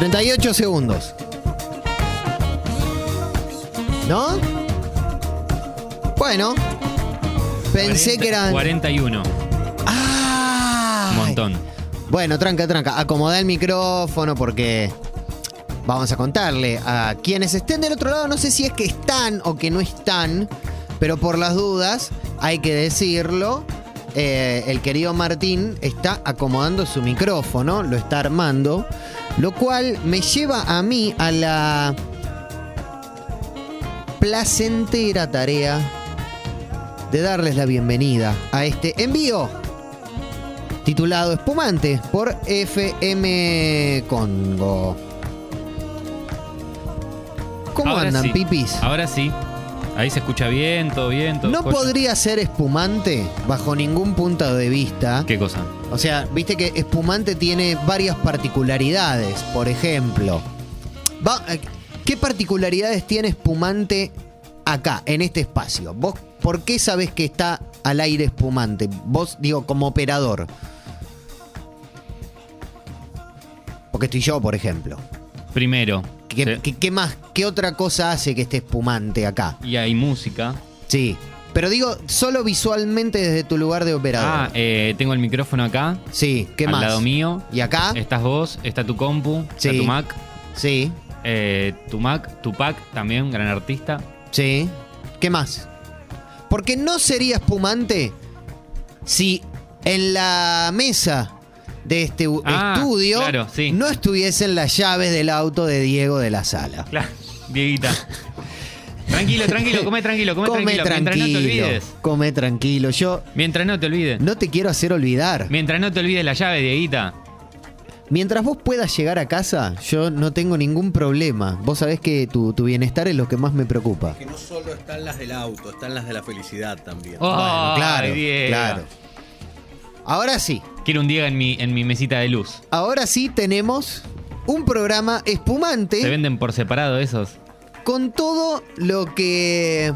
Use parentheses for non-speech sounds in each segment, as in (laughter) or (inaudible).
38 segundos. ¿No? Bueno. Pensé que eran. 41. ¡Ah! Un montón. Bueno, tranca, tranca. Acomoda el micrófono porque vamos a contarle a quienes estén del otro lado. No sé si es que están o que no están, pero por las dudas hay que decirlo. Eh, el querido Martín está acomodando su micrófono, lo está armando, lo cual me lleva a mí a la placentera tarea de darles la bienvenida a este envío titulado Espumante por FM Congo. ¿Cómo Ahora andan, sí. pipis? Ahora sí. Ahí se escucha bien, todo bien, todo No podría ser espumante bajo ningún punto de vista. ¿Qué cosa? O sea, viste que espumante tiene varias particularidades. Por ejemplo, va- eh, ¿qué particularidades tiene espumante acá, en este espacio? ¿Vos por qué sabés que está al aire espumante? Vos, digo, como operador. Porque estoy yo, por ejemplo. Primero. ¿Qué, qué- qué más? ¿Qué otra cosa hace que esté espumante acá? Y hay música. Sí. Pero digo, solo visualmente desde tu lugar de operador. Ah, eh, tengo el micrófono acá. sí, ¿qué al más? lado mío. ¿Y acá? Estás vos, está tu compu, Sí. está tu Mac. Sí, eh, tu Mac, Tupac también, gran artista. sí. ¿Qué más? Porque no sería espumante si en la mesa de este Ah, estudio claro, sí. no estuviesen las llaves del auto de Diego de la sala. Claro, (laughs) Dieguita. tranquilo, tranquilo, come tranquilo, come, Come tranquilo. Mientras no te olvides. Come tranquilo. Yo Mientras no te olvides. no te quiero hacer olvidar. Mientras no te olvides la llave, Dieguita. Mientras vos puedas llegar a casa, yo no tengo ningún problema. Vos sabés que tu, tu bienestar es lo que más me preocupa. Que no solo están las del auto, están las de la felicidad también. Oh, Bueno, claro, Ay, claro. Ahora sí, Quiero un Diego en mi, en mi mesita de luz. ahora sí tenemos un programa espumante ¿Se venden por separado esos? con todo lo que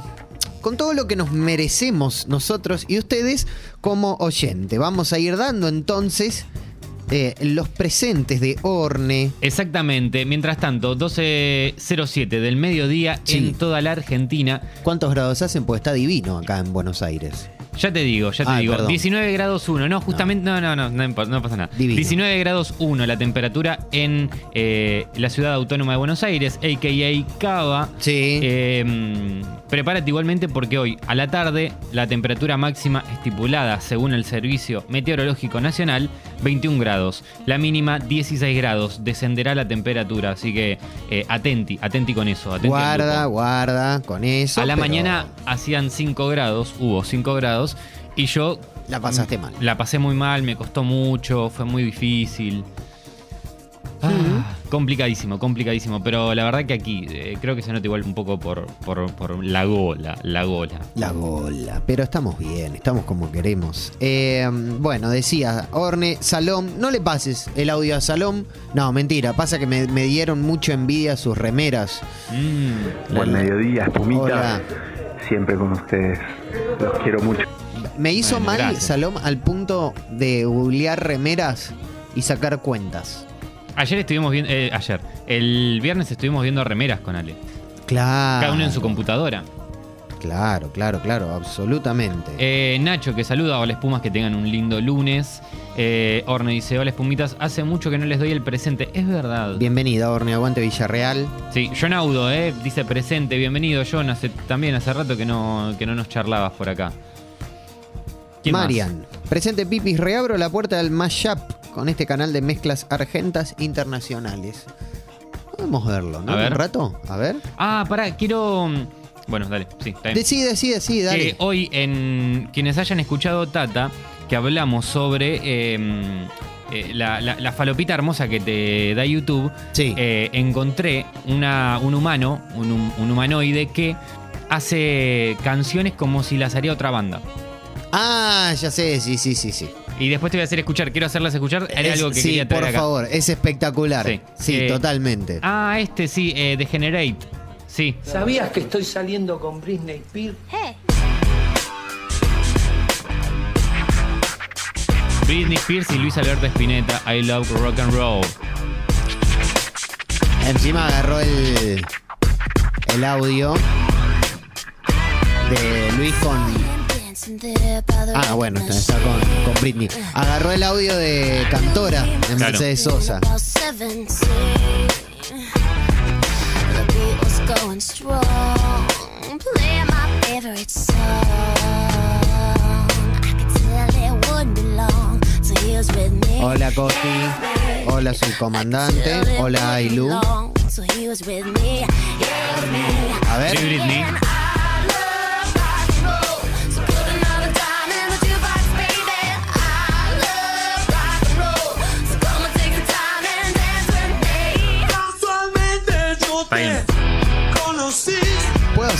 con todo lo que nos merecemos nosotros y ustedes como oyente. Vamos a ir dando entonces eh, los presentes de Orne. Exactamente. Mientras tanto, 12.07 del mediodía Sí. en toda la Argentina. ¿Cuántos grados hacen? Pues está divino acá en Buenos Aires. Ya te digo, ya te Ay, digo. perdón. 19 grados 1. No, justamente. No, no, no, no, impo- no pasa nada. Divino. 19 grados 1 la temperatura en eh, la ciudad autónoma de Buenos Aires, a.k.a. Cava. Sí. Eh, mm, prepárate igualmente porque hoy a la tarde la temperatura máxima estipulada según el Servicio Meteorológico Nacional 21 grados, la mínima 16 grados, descenderá la temperatura, así que eh, atenti, atenti con eso. atenti guarda, guarda con eso. A la pero mañana hacían 5 grados, hubo 5 grados y yo La pasaste mal. la pasé muy mal, me costó mucho, fue muy difícil. Complicadísimo, complicadísimo. Pero la verdad que aquí eh, creo que se nota igual un poco por, por, por la gola, la gola. La gola, pero estamos bien, estamos como queremos. Eh, bueno, decía Orne, Salom, no le pases el audio a Salom. No, mentira, pasa que me, me dieron mucho envidia sus remeras. Mm, Buen mediodía, espumita. Hola. Siempre con ustedes. Los quiero mucho. Me hizo Bueno, mal gracias. Salom al punto de googlear remeras y sacar cuentas. Ayer estuvimos viendo, eh, ayer, el viernes estuvimos viendo remeras con Ale. Claro. Cada uno en su computadora. Claro, claro, claro, absolutamente. Eh, Nacho que saluda, hola espumas, que tengan un lindo lunes. Eh, Orne dice, hola espumitas, hace mucho que no les doy el presente. Es verdad. Bienvenida, Orne, aguante Villarreal. Sí, Jonaudo, eh, dice presente, bienvenido John, hace, también hace rato que no, que no nos charlabas por acá. ¿Quién más? Presente Pipis, reabro la puerta del Mashup con este canal de mezclas argentas internacionales. Podemos verlo, ¿no? A ver. Un rato, a ver. Ah, pará, quiero... mm, Bueno, dale, sí, está bien. Decide, decide, sí, dale. Que hoy, en quienes hayan escuchado Tata, que hablamos sobre eh, eh, la, la- la falopita hermosa que te da YouTube, Sí. eh, encontré una, un humano, un, hum- un humanoide que hace canciones como si las haría otra banda. Ah, ya sé, sí, sí, sí, sí. Y después te voy a hacer escuchar, quiero hacerlas escuchar, era Es- algo que sí, quería traer por acá. favor, es espectacular. Sí, Sí. Eh, totalmente. Ah, este sí, eh, Degenerate. Sí. ¿Sabías que estoy saliendo con Britney Spears? Britney Spears y Luis Alberto Spinetta, I Love Rock and Roll. Encima agarró el, el audio de Luis con. Ah, bueno, está, con, con Britney. Agarró el audio de Cantora de Claro. Mercedes Sosa. Hola Costi. Hola subcomandante. Hola Ailu. A ver. Sí, Britney.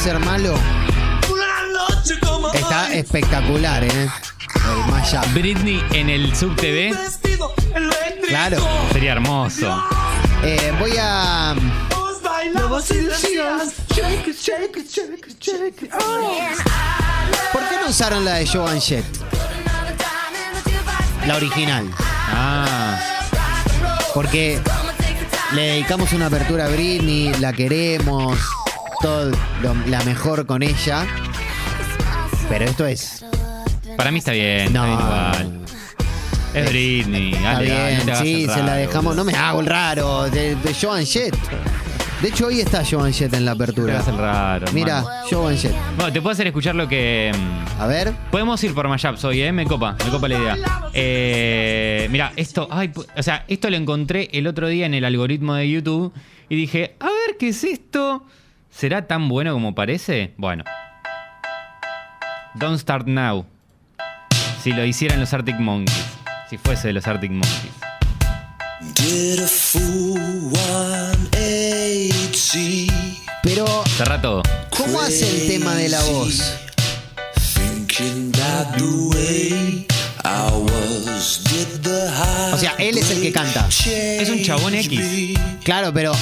Ser malo? Está espectacular, ¿eh? El mashup. Britney en el Sub TV Claro. sería hermoso. Eh, voy a. ¿Por qué no usaron la de Joan Jett? La original. Ah, Porque le dedicamos una apertura a Britney, la queremos, todo lo- la mejor con ella. Pero esto es. para mí está bien. Está No. bien igual. Es Britney. Está Dale, dale, no bien, te hagas sí, se la dejamos. No me hago el raro. De, de Joan Jett. De hecho, hoy está Joan Jett en la No te apertura. el raro. Mira. Joan Jett. Bueno, te puedo hacer escuchar lo que. mm, A ver. Podemos ir por mashups hoy, ¿eh? Me copa, me copa la idea. Eh, mira, esto, ay, o sea, esto lo encontré el otro día en el algoritmo de YouTube y dije, a ver, ¿qué es esto? ¿Será tan bueno como parece? Bueno. Don't Start Now. Si lo hicieran los Arctic Monkeys. Si fuese de los Arctic Monkeys. Did a fool 180 Pero, Cerra todo. ¿cómo hace el tema de la voz? thinking that the way I was did the high O sea, él es el que canta. Es un chabón X. Claro, pero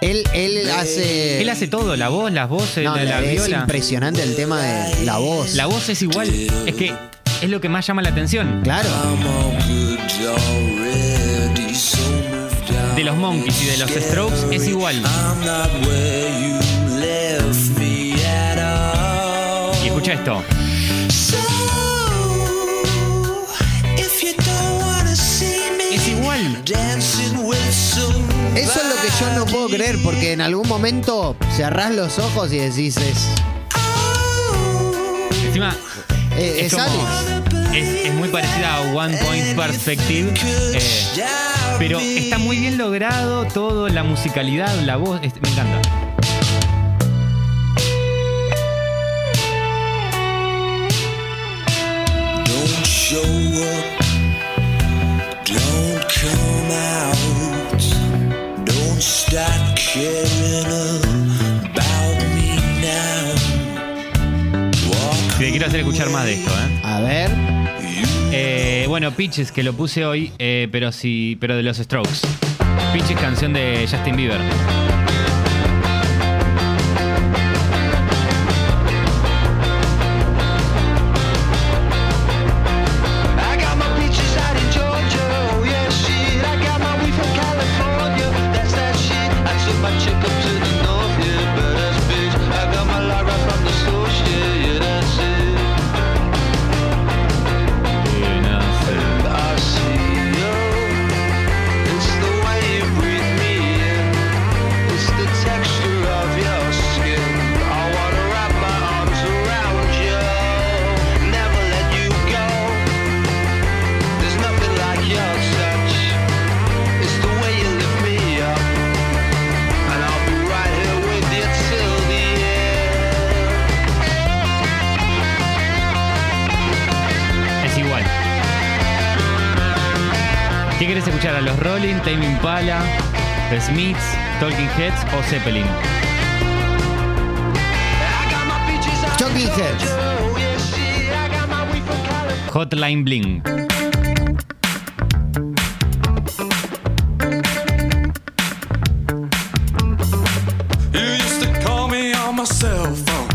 él, él hace. Él hace todo, la voz, las voces, No, la, la es viola. impresionante el tema de la voz. La voz es igual. Es que es lo que más llama la atención. Claro. De los Monkeys y de los Strokes es igual. I'm not where you left me at all. Y escucha esto. So, if you don't wanna see me Es igual. Eso es lo que yo no puedo creer, porque en algún momento cerrás los ojos y decís es. Encima, eh, es, es como- Alex. es- es muy parecida a One Point Perspective. eh, pero está muy bien logrado todo, la musicalidad, la voz. es- me encanta. Don't show up, start caring about me now. Te quiero hacer escuchar más de esto, ¿eh? A ver. Eh, bueno, Pitches, que lo puse hoy, eh, pero sí, pero de los Strokes. Pitches, canción de Justin Bieber. Impala, The Smiths, Talking Heads o Zeppelin? Talking Heads. Hotline Bling.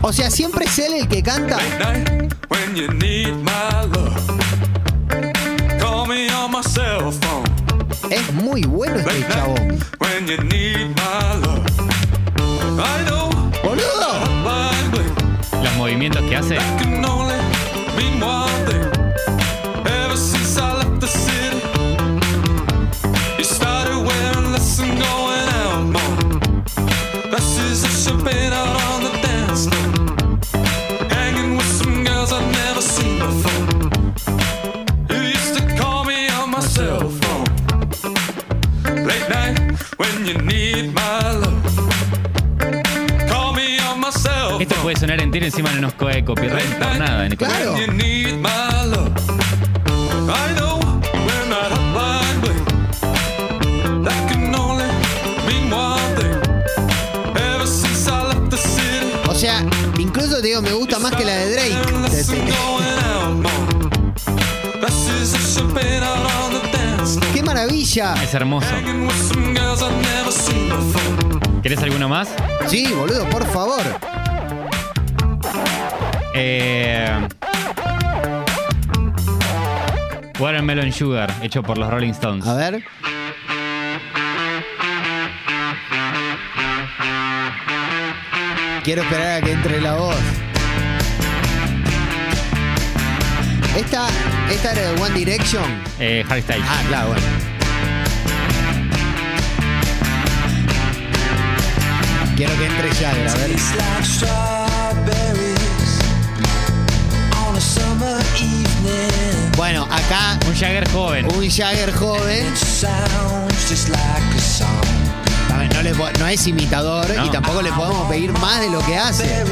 O sea, siempre es él el que canta. Glasses of champagne out on the dance floor. Hanging with some girls I've never seen before. You used to call me on my cell phone. Late night when you need my love. Call me on my cell phone. Esto puede sonar entero encima no nos coge copyright por nada. en este Claro. When you need my love. I know más que la de Drake. ¡Qué maravilla! Es hermoso. ¿Querés alguno más? Sí, boludo, por favor. Eh, Watermelon Sugar, hecho por los Rolling Stones. A ver. Quiero esperar a que entre la voz. Esta, esta era de One Direction. Eh, Harry Styles. Ah, claro, bueno. Quiero que entre Jagger, a ver. Bueno, acá Un Jagger joven. un Jagger joven. No, le no es imitador y tampoco le podemos pedir más de lo que hace.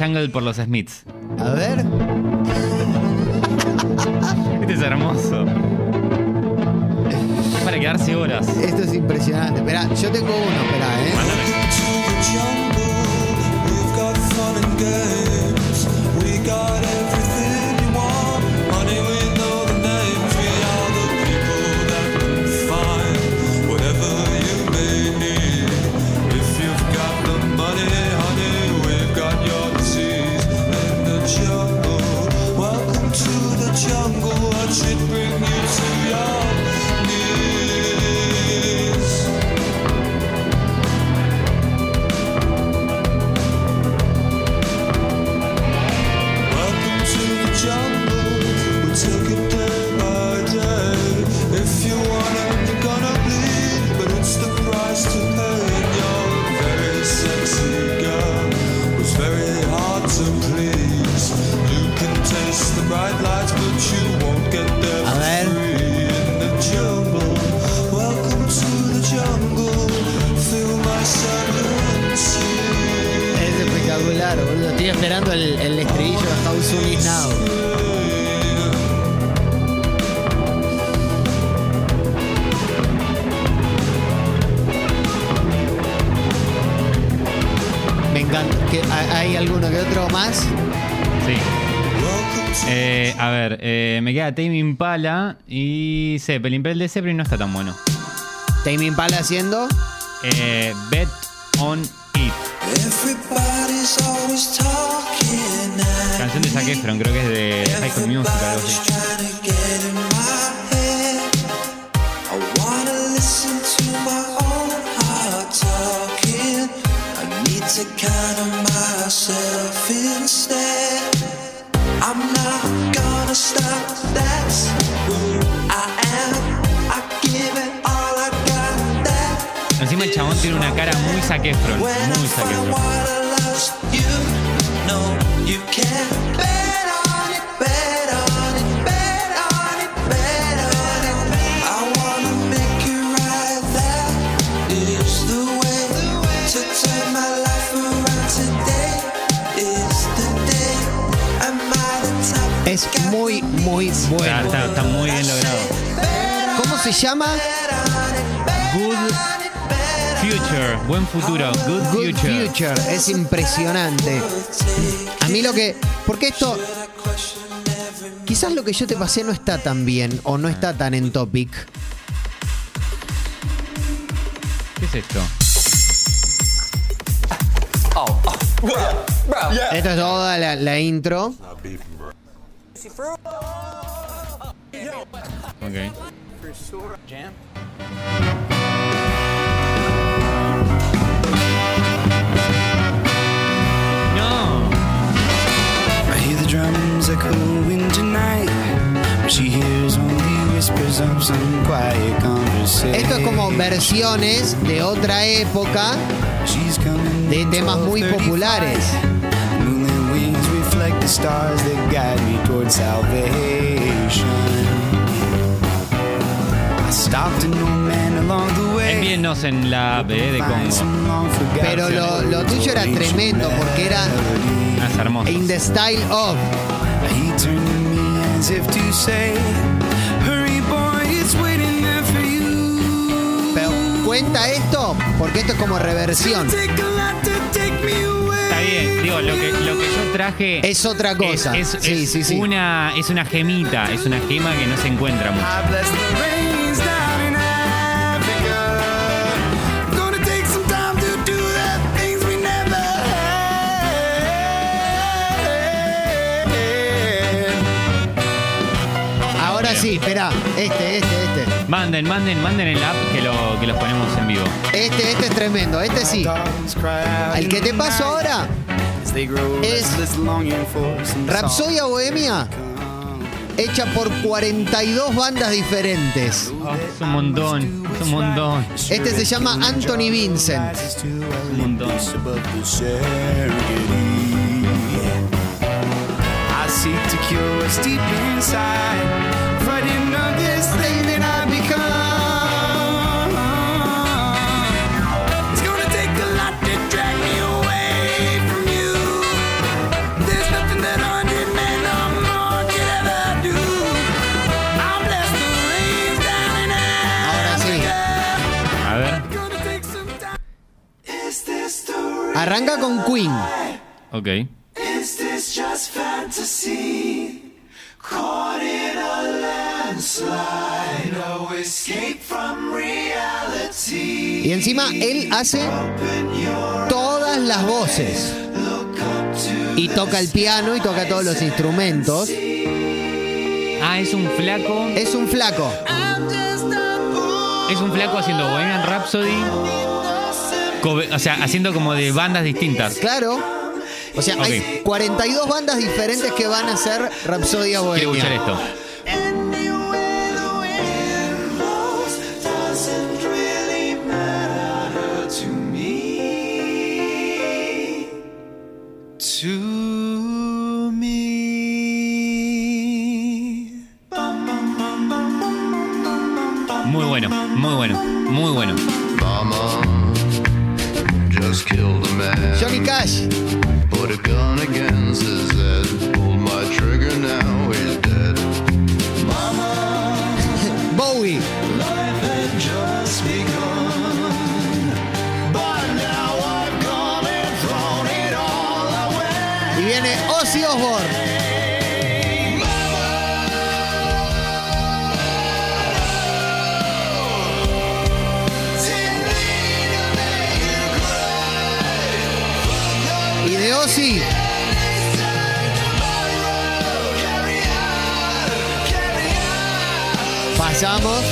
Jungle por los Smiths. A ver. Este es hermoso. Es para quedarse horas. Esto es impresionante. Esperá, yo tengo uno, esperá, eh. Mándame. Please. You can taste the bright lights, but you won't ver, eh, me queda Tame Impala y Zeppelin, pero el de Zeppelin no está tan bueno. Tame Impala haciendo. Eh, Bet on It. Everybody's always talking now. Canción de Zac Efron, creo que es de High School Musical, algo así. Around. Today is the day. Am I the top? Es muy Está, bueno. está- está muy bien logrado. ¿Cómo se llama? Good Future. Buen futuro. Good, Good Future. Future. Es impresionante. A mí lo que. Porque esto. Quizás lo que yo te pasé no está tan bien o no está tan en topic. ¿Qué es esto? Esto es toda la, la intro. Ok. Hear the drums echoing tonight. But she hears only whispers of some quiet conversation. Esto es como versiones de otra época de temas muy 12:35. populares. Moonlit wings reflect the stars that guide me salvation. Envíennos en la app eh, de Congo. Pero lo, lo tuyo era tremendo porque era Ah, es hermoso. in the style of. He turned to me as if to say, Hurry, boy, it's waiting there for you. Pero cuenta esto porque esto es como reversión. Está bien, digo, lo que, lo que yo traje Es otra cosa. Es, es- sí, es sí, sí. Una, es una gemita, es una gema que no se encuentra mucho. Sí, espera. Este, este, este. Manden, manden, manden el app que, lo, que los ponemos en vivo. Este, este es tremendo. Este sí. El que te paso ahora, es Rapsodia Bohemia, hecha por 42 bandas diferentes. Oh, es un montón, es un montón. Este se llama Anthony Vincent. Un montón. I seek to cure what's deep inside, Arranca con Queen. ok. Is this just fantasy? Caught in a landslide, no escape from reality. Y encima él hace todas las voces. Y toca el piano y toca todos los instrumentos. Ah, es un flaco. Es un flaco. Es un flaco haciendo Bohemian Rhapsody. O sea, haciendo como de bandas distintas. Claro. O sea, hay Ok. 42 bandas diferentes que van a hacer Rapsodia Quiero escuchar Bohemia. esto. Pasamos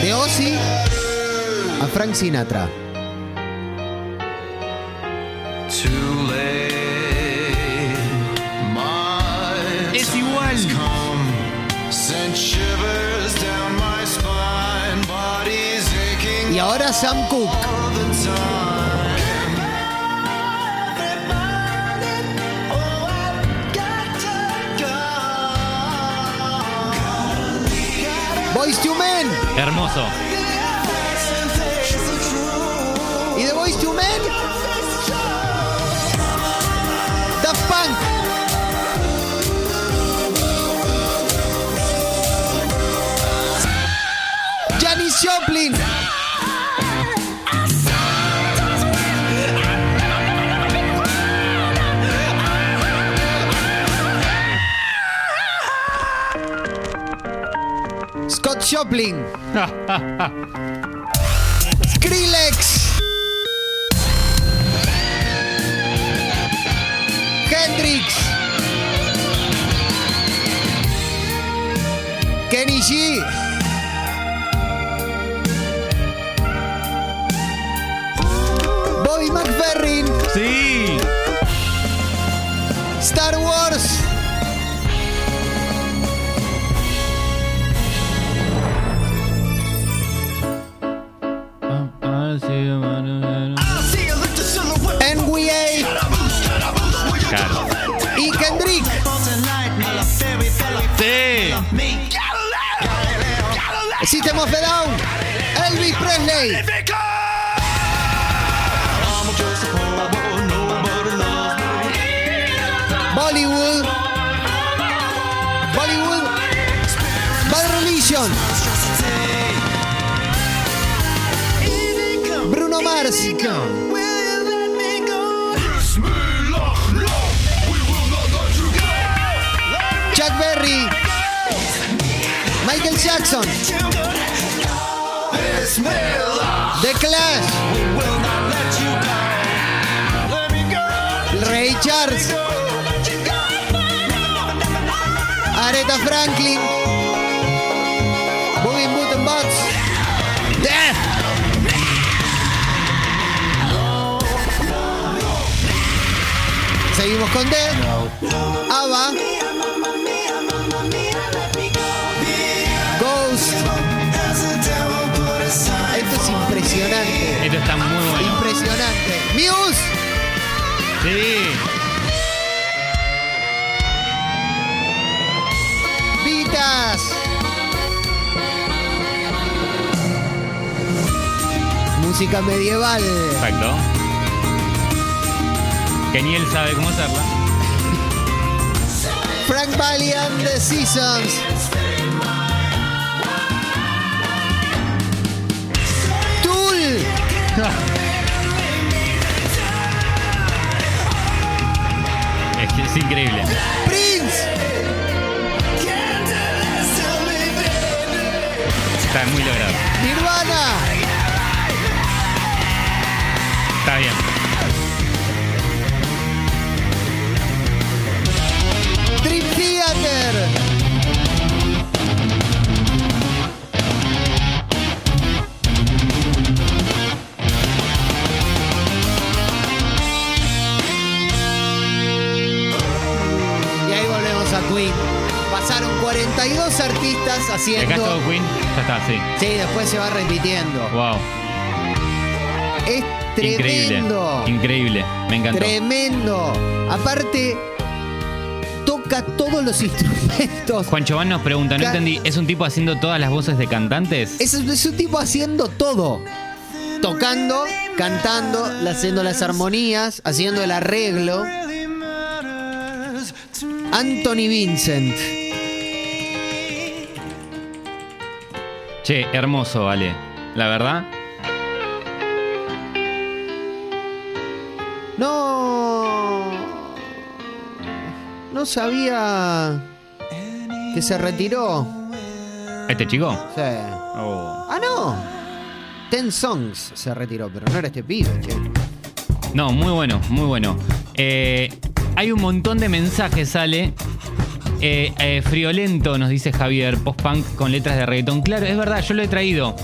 de Ozzy a Frank Sinatra. Es igual. Y ahora Sam Cooke. Boys to Men. Hermoso. Y de Boys to Men. Daft Punk. Janis Joplin. Joplin. Skrillex. Hendrix. Kenny G. Bobby McFerrin. Sí. Chuck Berry. Michael Jackson. The Clash. Ray Charles. Aretha Franklin. Seguimos con Death. Ava. Ghost. Esto es impresionante. Esto está muy bueno. Impresionante. Muse. Sí. Vitas. Música medieval. Exacto. Que ni él sabe cómo hacerla. Frank Valley and the Seasons. Tool. Es, que es increíble. Prince. Está muy logrado. Nirvana. Está bien. ¿Y acá haciendo. está Queen? Ya está, sí. Sí, después se va repitiendo. Wow. Es Increíble. tremendo. Increíble. Me encantó. Tremendo. Aparte, toca todos los (laughs) instrumentos. Juan Chován nos pregunta, no entendí, ¿es un tipo haciendo todas las voces de cantantes? Es, es un tipo haciendo todo. Tocando, cantando, haciendo las armonías, haciendo el arreglo. Anthony Vincent. Che, hermoso, vale. La verdad, No. No sabía que se retiró. este chico. Sí. Oh. Ah, no. Ten Songs se retiró, pero no era este pibe, che. No, muy bueno, muy bueno. Eh, hay un montón de mensajes, sale. Eh, eh, friolento, nos dice Javier, post-punk con letras de reggaetón. Claro, es verdad, yo lo he traído.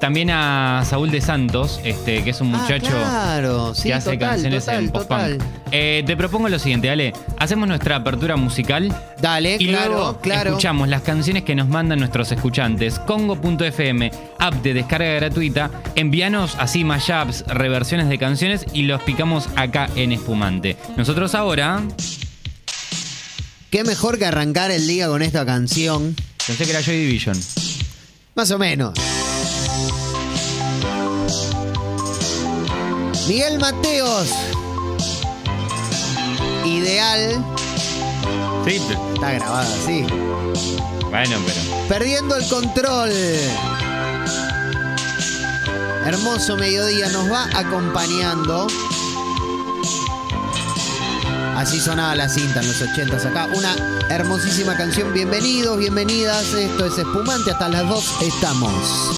También a Saúl de Santos, este, que es un Ah, muchacho claro, sí, que hace total, canciones total, en post-punk. Eh, te propongo lo siguiente, Ale. Hacemos nuestra apertura musical. Dale, Y claro, luego claro. escuchamos las canciones que nos mandan nuestros escuchantes. Congo.fm, app de descarga gratuita. Envíanos así mashups, reversiones de canciones y los picamos acá en Espumante. Nosotros ahora. Qué mejor que arrancar el día con esta canción. Pensé que era Joy Division. Más o menos. Miguel Mateos. Ideal. Sí, Está grabada así. bueno, pero. Perdiendo el control. hermoso mediodía nos va acompañando. Así sonaba la cinta en los 80 acá. Una hermosísima canción. Bienvenidos, bienvenidas. Esto es Espumante. Hasta las 2 estamos.